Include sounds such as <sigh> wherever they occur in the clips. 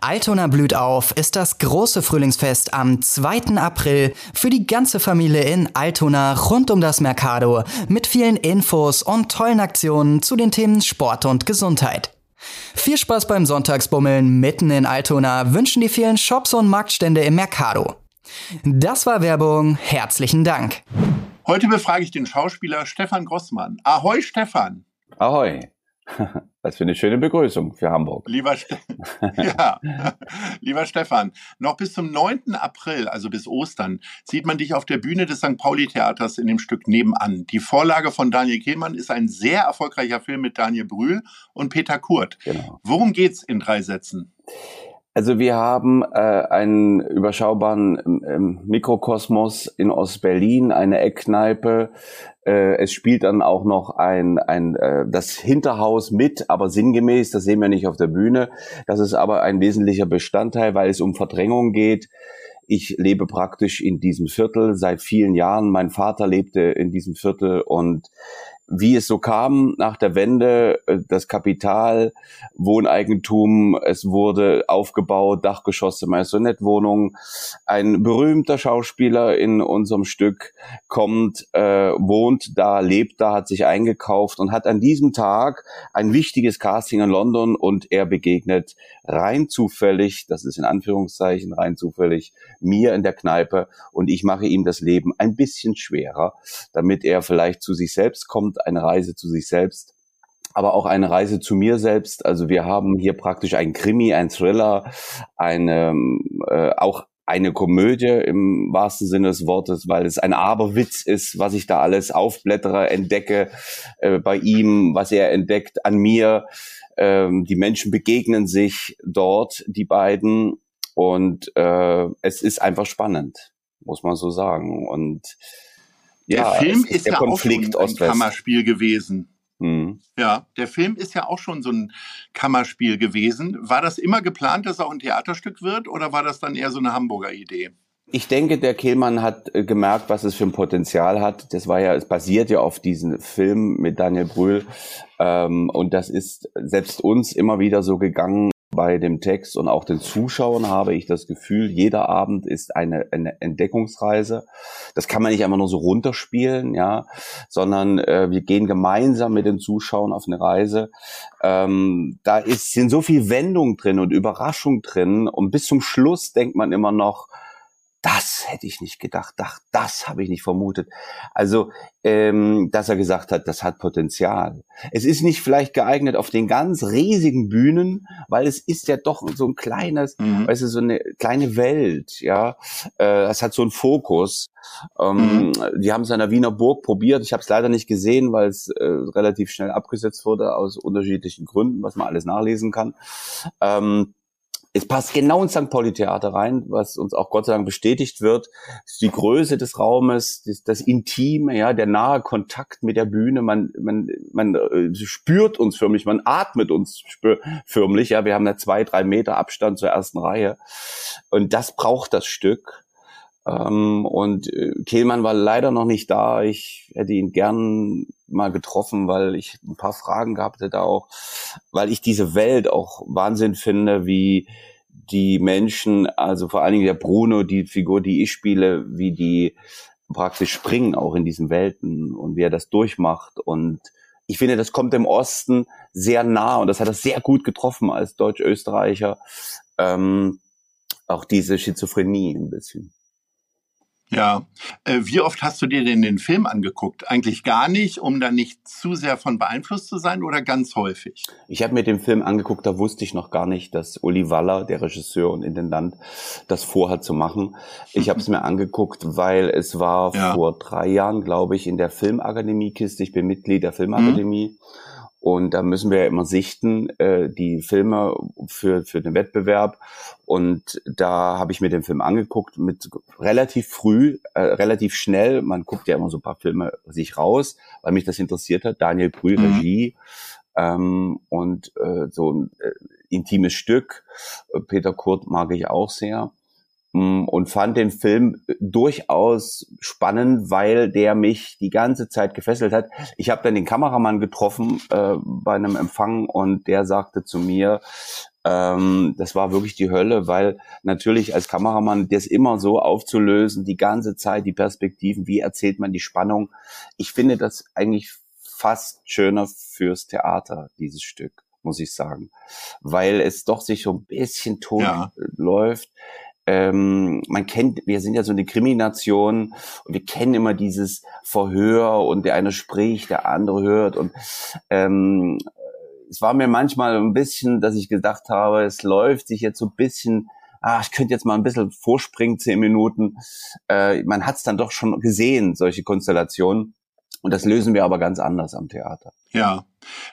Altona blüht auf ist das große Frühlingsfest am 2. April für die ganze Familie in Altona rund um das Mercado mit vielen Infos und tollen Aktionen zu den Themen Sport und Gesundheit. Viel Spaß beim Sonntagsbummeln mitten in Altona wünschen die vielen Shops und Marktstände im Mercado. Das war Werbung. Herzlichen Dank. Heute befrage ich den Schauspieler Stefan Grossmann. Ahoi, Stefan. Ahoi. Was für eine schöne Begrüßung für Hamburg. Lieber, Ste <laughs> ja. Lieber Stefan, noch bis zum 9. April, also bis Ostern, sieht man dich auf der Bühne des St. Pauli-Theaters in dem Stück Nebenan. Die Vorlage von Daniel Kehlmann ist ein sehr erfolgreicher Film mit Daniel Brühl und Peter Kurt. Genau. Worum geht's in drei Sätzen? Also wir haben äh, einen überschaubaren ähm, Mikrokosmos in Ostberlin, eine Eckkneipe. Äh, es spielt dann auch noch ein, ein äh, das Hinterhaus mit, aber sinngemäß, das sehen wir nicht auf der Bühne. Das ist aber ein wesentlicher Bestandteil, weil es um Verdrängung geht. Ich lebe praktisch in diesem Viertel seit vielen Jahren. Mein Vater lebte in diesem Viertel und wie es so kam nach der Wende, äh, das Kapital, Wohneigentum, es wurde aufgebaut, Dachgeschosse, Maisonette-Wohnungen. Ein berühmter Schauspieler in unserem Stück kommt, äh, wohnt da, lebt da, hat sich eingekauft und hat an diesem Tag ein wichtiges Casting in London und er begegnet rein zufällig, das ist in Anführungszeichen rein zufällig, mir in der Kneipe und ich mache ihm das Leben ein bisschen schwerer, damit er vielleicht zu sich selbst kommt, eine Reise zu sich selbst aber auch eine Reise zu mir selbst. Also wir haben hier praktisch ein Krimi, ein Thriller, eine äh, auch eine Komödie im wahrsten Sinne des Wortes, weil es ein Aberwitz ist, was ich da alles aufblättere, entdecke äh, bei ihm, was er entdeckt an mir. Ähm, die Menschen begegnen sich dort, die beiden, und äh, es ist einfach spannend, muss man so sagen. Und der ja, Film ist, ist ja Konflikt auch schon ein Kammerspiel gewesen. Mhm. Ja, der Film ist ja auch schon so ein Kammerspiel gewesen. War das immer geplant, dass er auch ein Theaterstück wird oder war das dann eher so eine Hamburger Idee? Ich denke, der Kehlmann hat äh, gemerkt, was es für ein Potenzial hat. Das war ja, es basiert ja auf diesem Film mit Daniel Brühl. Ähm, und das ist selbst uns immer wieder so gegangen bei dem Text und auch den Zuschauern habe ich das Gefühl, jeder Abend ist eine, eine Entdeckungsreise. Das kann man nicht einfach nur so runterspielen, ja, sondern äh, wir gehen gemeinsam mit den Zuschauern auf eine Reise. Ähm, da ist, sind so viel Wendung drin und Überraschung drin und bis zum Schluss denkt man immer noch, das hätte ich nicht gedacht, das, das habe ich nicht vermutet. Also, ähm, dass er gesagt hat, das hat Potenzial. Es ist nicht vielleicht geeignet auf den ganz riesigen Bühnen, weil es ist ja doch so ein kleines, mhm. weißt du, so eine kleine Welt, ja. Äh, es hat so einen Fokus. Ähm, mhm. Die haben es an der Wiener Burg probiert. Ich habe es leider nicht gesehen, weil es äh, relativ schnell abgesetzt wurde aus unterschiedlichen Gründen, was man alles nachlesen kann. Ähm, es passt genau ins St. Pauli Theater rein, was uns auch Gott sei Dank bestätigt wird. Die Größe des Raumes, das, das Intime, ja, der nahe Kontakt mit der Bühne. Man, man, man äh, spürt uns förmlich, man atmet uns förmlich. Ja, wir haben da zwei, drei Meter Abstand zur ersten Reihe. Und das braucht das Stück. Ähm, und äh, Kehlmann war leider noch nicht da. Ich hätte ihn gern mal getroffen, weil ich ein paar Fragen gehabt hätte auch, weil ich diese Welt auch Wahnsinn finde, wie die Menschen, also vor allen Dingen der Bruno, die Figur, die ich spiele, wie die praktisch springen auch in diesen Welten und wie er das durchmacht und ich finde, das kommt im Osten sehr nah und das hat er sehr gut getroffen als Deutsch-Österreicher. Ähm, auch diese Schizophrenie ein bisschen. Ja. Äh, wie oft hast du dir denn den Film angeguckt? Eigentlich gar nicht, um da nicht zu sehr von beeinflusst zu sein oder ganz häufig? Ich habe mir den Film angeguckt, da wusste ich noch gar nicht, dass Uli Waller, der Regisseur und Intendant, das vorhat zu machen. Ich habe es mir angeguckt, weil es war ja. vor drei Jahren, glaube ich, in der Filmakademie-Kiste. Ich bin Mitglied der Filmakademie. Mhm. Und da müssen wir ja immer sichten, äh, die Filme für, für den Wettbewerb. Und da habe ich mir den Film angeguckt mit relativ früh, äh, relativ schnell. Man guckt ja immer so ein paar Filme sich raus, weil mich das interessiert hat. Daniel Brühl, mhm. Regie. Ähm, und äh, so ein äh, intimes Stück. Peter Kurt mag ich auch sehr. Mm, und fand den Film durchaus spannend, weil der mich die ganze Zeit gefesselt hat. Ich habe dann den Kameramann getroffen äh, bei einem Empfang und der sagte zu mir, ähm, das war wirklich die Hölle, weil natürlich als Kameramann das immer so aufzulösen, die ganze Zeit die Perspektiven, wie erzählt man die Spannung. Ich finde das eigentlich fast schöner fürs Theater, dieses Stück, muss ich sagen, weil es doch sich so ein bisschen tot ja. läuft ähm, man kennt, wir sind ja so eine Krimination und wir kennen immer dieses Verhör und der eine spricht, der andere hört und ähm, es war mir manchmal ein bisschen, dass ich gedacht habe, es läuft sich jetzt so ein bisschen ah, ich könnte jetzt mal ein bisschen vorspringen, zehn Minuten. Äh, man hat es dann doch schon gesehen, solche Konstellationen. Und das lösen wir aber ganz anders am Theater. Ja,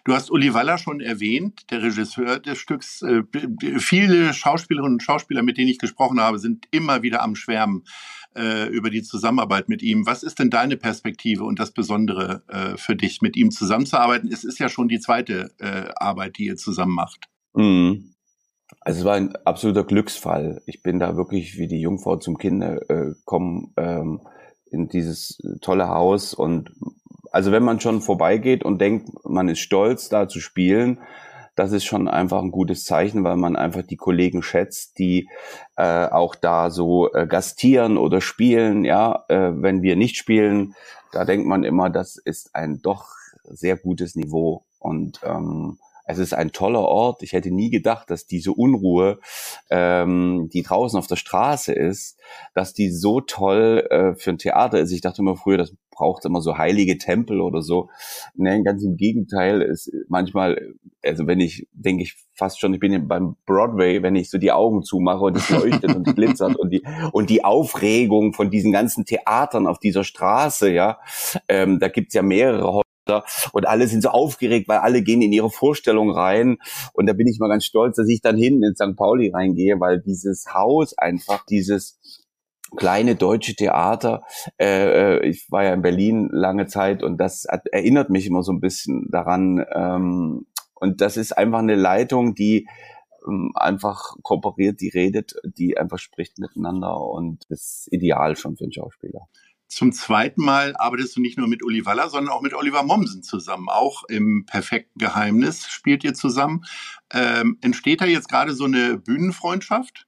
du hast Uli Waller schon erwähnt, der Regisseur des Stücks. Äh, viele Schauspielerinnen und Schauspieler, mit denen ich gesprochen habe, sind immer wieder am Schwärmen äh, über die Zusammenarbeit mit ihm. Was ist denn deine Perspektive und das Besondere äh, für dich, mit ihm zusammenzuarbeiten? Es ist ja schon die zweite äh, Arbeit, die ihr zusammen macht. Mhm. Also es war ein absoluter Glücksfall. Ich bin da wirklich wie die Jungfrau zum Kinder äh, kommen. Ähm, in dieses tolle Haus und also wenn man schon vorbeigeht und denkt, man ist stolz, da zu spielen, das ist schon einfach ein gutes Zeichen, weil man einfach die Kollegen schätzt, die äh, auch da so äh, gastieren oder spielen. Ja, äh, wenn wir nicht spielen, da denkt man immer, das ist ein doch sehr gutes Niveau und ähm, es ist ein toller Ort. Ich hätte nie gedacht, dass diese Unruhe, ähm, die draußen auf der Straße ist, dass die so toll äh, für ein Theater ist. Ich dachte immer früher, das braucht immer so heilige Tempel oder so. Nein, ganz im Gegenteil. Ist manchmal, also wenn ich, denke ich fast schon, ich bin beim Broadway, wenn ich so die Augen zumache und es leuchtet und <laughs> glitzert und die und die Aufregung von diesen ganzen Theatern auf dieser Straße, ja, ähm, da gibt's ja mehrere und alle sind so aufgeregt, weil alle gehen in ihre Vorstellung rein. Und da bin ich mal ganz stolz, dass ich dann hinten in St. Pauli reingehe, weil dieses Haus einfach, dieses kleine deutsche Theater. Äh, äh, ich war ja in Berlin lange Zeit und das hat, erinnert mich immer so ein bisschen daran. Ähm, und das ist einfach eine Leitung, die ähm, einfach kooperiert, die redet, die einfach spricht miteinander und ist ideal schon für einen Schauspieler. Zum zweiten Mal arbeitest du nicht nur mit Uli Waller, sondern auch mit Oliver Mommsen zusammen. Auch im perfekten Geheimnis spielt ihr zusammen. Ähm, entsteht da jetzt gerade so eine Bühnenfreundschaft?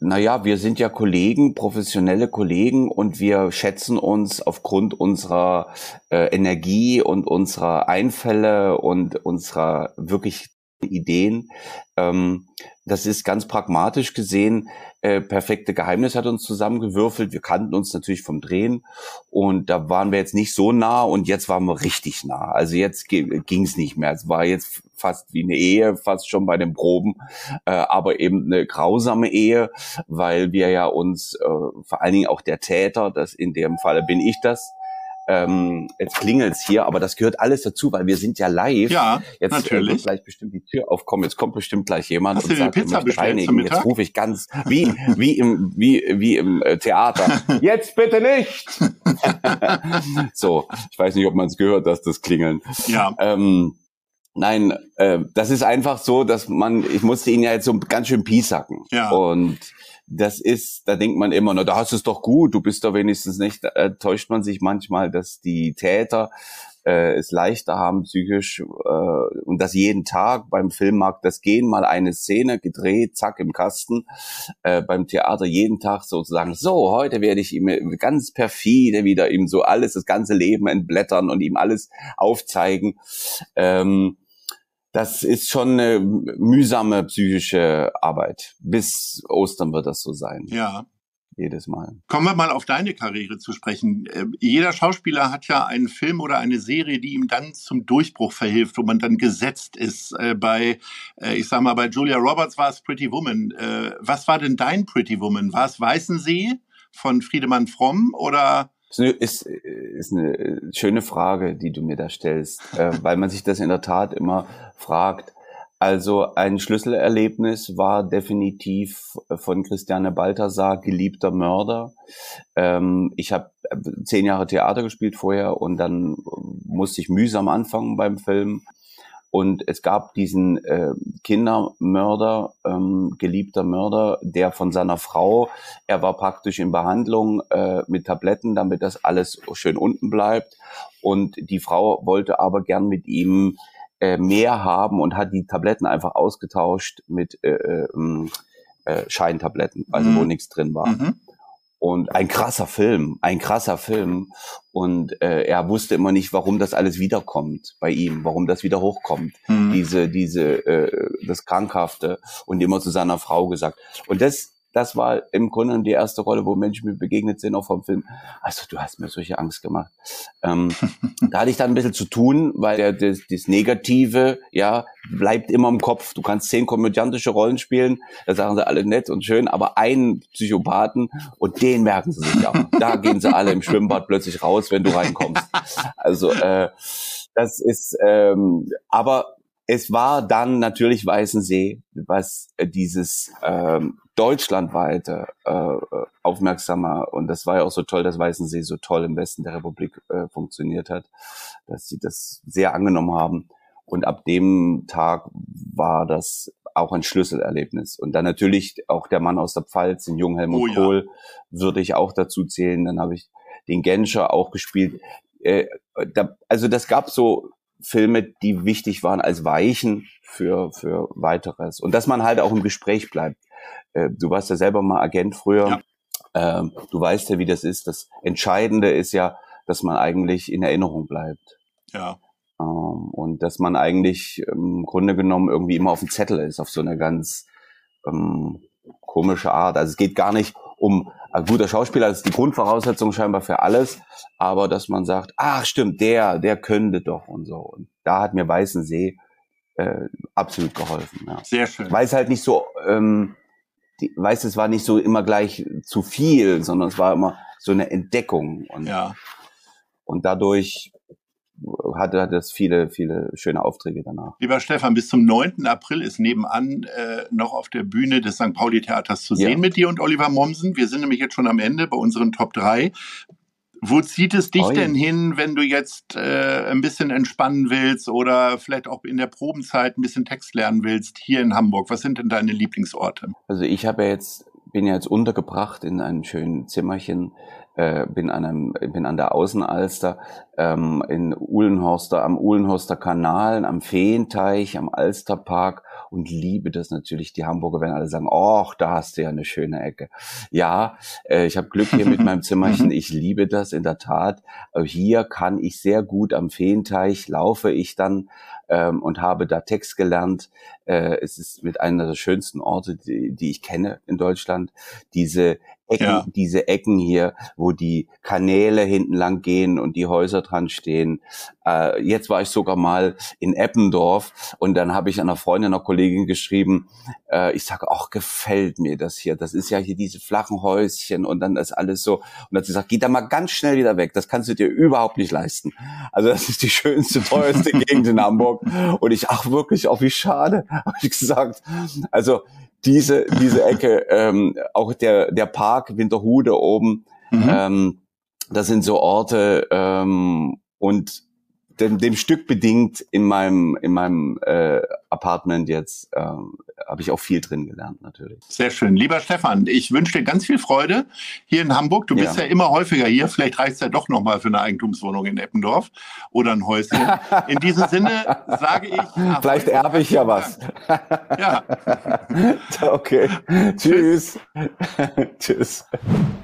Naja, wir sind ja Kollegen, professionelle Kollegen und wir schätzen uns aufgrund unserer äh, Energie und unserer Einfälle und unserer wirklich Ideen. Ähm, das ist ganz pragmatisch gesehen. Äh, perfekte Geheimnis hat uns zusammengewürfelt. Wir kannten uns natürlich vom Drehen und da waren wir jetzt nicht so nah und jetzt waren wir richtig nah. Also jetzt ging es nicht mehr. Es war jetzt fast wie eine Ehe, fast schon bei den Proben, äh, aber eben eine grausame Ehe, weil wir ja uns äh, vor allen Dingen auch der Täter, das in dem Falle bin ich das, ähm, jetzt klingelt's hier, aber das gehört alles dazu, weil wir sind ja live. Ja, jetzt äh, natürlich. Wird gleich bestimmt die Tür aufkommen. Jetzt kommt bestimmt gleich jemand Hast und sagt, Pizza reinigen. Jetzt rufe ich ganz wie wie im wie wie im äh, Theater. <laughs> jetzt bitte nicht. <laughs> so, ich weiß nicht, ob man es gehört, dass das Klingeln. Ja. Ähm, Nein, äh, das ist einfach so, dass man, ich musste ihn ja jetzt so ganz schön piesacken. Ja. Und das ist, da denkt man immer, na, da hast du es doch gut, du bist da wenigstens nicht, äh, täuscht man sich manchmal, dass die Täter äh, es leichter haben psychisch äh, und das jeden Tag beim Filmmarkt, das gehen mal eine Szene gedreht, zack im Kasten, äh, beim Theater jeden Tag sozusagen, so, heute werde ich ihm ganz perfide wieder ihm so alles, das ganze Leben entblättern und ihm alles aufzeigen. Ähm, das ist schon eine mühsame psychische Arbeit. Bis Ostern wird das so sein. Ja. Jedes Mal. Kommen wir mal auf deine Karriere zu sprechen. Äh, jeder Schauspieler hat ja einen Film oder eine Serie, die ihm dann zum Durchbruch verhilft, wo man dann gesetzt ist. Äh, bei, äh, ich sag mal, bei Julia Roberts war es Pretty Woman. Was war denn dein Pretty Woman? War es Weißensee von Friedemann Fromm oder Ist, ist eine schöne Frage, die du mir da stellst, äh, <laughs> weil man sich das in der Tat immer fragt. Also ein Schlüsselerlebnis war definitiv von Christiane Balthasar, Geliebter Mörder. Ähm, ich habe zehn Jahre Theater gespielt vorher und dann musste ich mühsam anfangen beim Film. Und es gab diesen äh, Kindermörder, ähm, geliebter Mörder, der von seiner Frau, er war praktisch in Behandlung äh, mit Tabletten, damit das alles schön unten bleibt. Und die Frau wollte aber gern mit ihm äh, mehr haben und hat die Tabletten einfach ausgetauscht mit äh, äh, ähm, äh Scheintabletten, also mhm. wo nichts drin war. Mhm. Und ein krasser Film, ein krasser Film. Und äh, er wusste immer nicht, warum das alles wiederkommt bei ihm, warum das wieder hochkommt. Mhm. Diese, diese, äh, das Krankhafte und immer zu seiner Frau gesagt. Und das das war im Grunde die erste Rolle, wo Menschen mir begegnet sind, auch vom Film. Also du hast mir solche Angst gemacht. Ähm, <laughs> da hatte ich dann ein bisschen zu tun, weil der, das, das Negative, ja, bleibt immer im Kopf. Du kannst zehn komödiantische Rollen spielen, da sagen sie alle nett und schön, aber einen Psychopathen und den merken sie sich auch. Da gehen sie alle im Schwimmbad plötzlich raus, wenn du reinkommst. Also äh, das ist, ähm, aber es war dann natürlich Weißensee, was äh, dieses ähm, deutschlandweite äh, aufmerksamer und das war ja auch so toll, dass Weißensee so toll im Westen der Republik äh, funktioniert hat, dass sie das sehr angenommen haben. Und ab dem Tag war das auch ein Schlüsselerlebnis. Und dann natürlich auch der Mann aus der Pfalz, den jungen Helmut oh, ja. Kohl, würde ich auch dazu zählen. Dann habe ich den Genscher auch gespielt. Äh, da, also das gab so Filme, die wichtig waren als Weichen für, für weiteres. Und dass man halt auch im Gespräch bleibt. Äh, du warst ja selber mal Agent früher. Ja. Ähm, du weißt ja, wie das ist. Das Entscheidende ist ja, dass man eigentlich in Erinnerung bleibt. Ja. Ähm, und dass man eigentlich im Grunde genommen irgendwie immer auf dem Zettel ist, auf so eine ganz ähm, komische Art. Also es geht gar nicht um ein guter Schauspieler, ist die Grundvoraussetzung scheinbar für alles, aber dass man sagt, ach stimmt, der, der könnte doch und so. Und da hat mir Weißensee äh, absolut geholfen. Ja. Sehr schön. Weil es halt nicht so, ähm, die, weiß, es war nicht so immer gleich zu viel, sondern es war immer so eine Entdeckung. Und, ja. und dadurch hatte, hatte es viele, viele schöne Aufträge danach. Lieber Stefan, bis zum 9. April ist nebenan äh, noch auf der Bühne des St. Pauli Theaters zu sehen ja. mit dir und Oliver Mommsen. Wir sind nämlich jetzt schon am Ende bei unseren Top 3. Wo zieht es dich Oi. denn hin, wenn du jetzt äh, ein bisschen entspannen willst oder vielleicht auch in der Probenzeit ein bisschen Text lernen willst hier in Hamburg? Was sind denn deine Lieblingsorte? Also ich habe ja jetzt bin ja jetzt untergebracht in einem schönen Zimmerchen äh, bin an einem, bin an der Außenalster, ähm, in Uhlenhorster, am Uhlenhorster Kanal, am Feenteich, am Alsterpark und liebe das natürlich. Die Hamburger werden alle sagen, oh, da hast du ja eine schöne Ecke. Ja, äh, ich habe Glück hier mit meinem Zimmerchen. <laughs> Ich liebe das in der Tat. Hier kann ich sehr gut am Feenteich laufe ich dann ähm, und habe da Text gelernt. Äh, es ist mit einer der schönsten Orte, die, die ich kenne in Deutschland. Diese Ecken, ja. diese Ecken hier, wo die Kanäle hinten lang gehen und die Häuser dran stehen. Äh, jetzt war ich sogar mal in Eppendorf und dann habe ich einer Freundin, einer Kollegin geschrieben, äh, ich sage, ach, gefällt mir das hier. Das ist ja hier diese flachen Häuschen und dann ist alles so. Und dann hat sie gesagt, geh da mal ganz schnell wieder weg. Das kannst du dir überhaupt nicht leisten. Also das ist die schönste, teuerste <laughs> Gegend in Hamburg. Und ich, ach wirklich, auch wie schade, <laughs> habe ich gesagt. Also diese, diese Ecke, ähm, auch der, der Park Winterhude oben, mhm. ähm, das sind so Orte ähm, und dem, dem Stück bedingt in meinem in meinem äh, Apartment jetzt ähm, habe ich auch viel drin gelernt natürlich. Sehr schön, lieber Stefan, ich wünsche dir ganz viel Freude hier in Hamburg. Du bist ja, ja immer häufiger hier. Vielleicht reicht es ja doch noch mal für eine Eigentumswohnung in Eppendorf oder ein Häuschen. In diesem Sinne sage ich. <laughs> Vielleicht erbe ich ja was. ja. <laughs> okay. Tschüss. Tschüss. <laughs>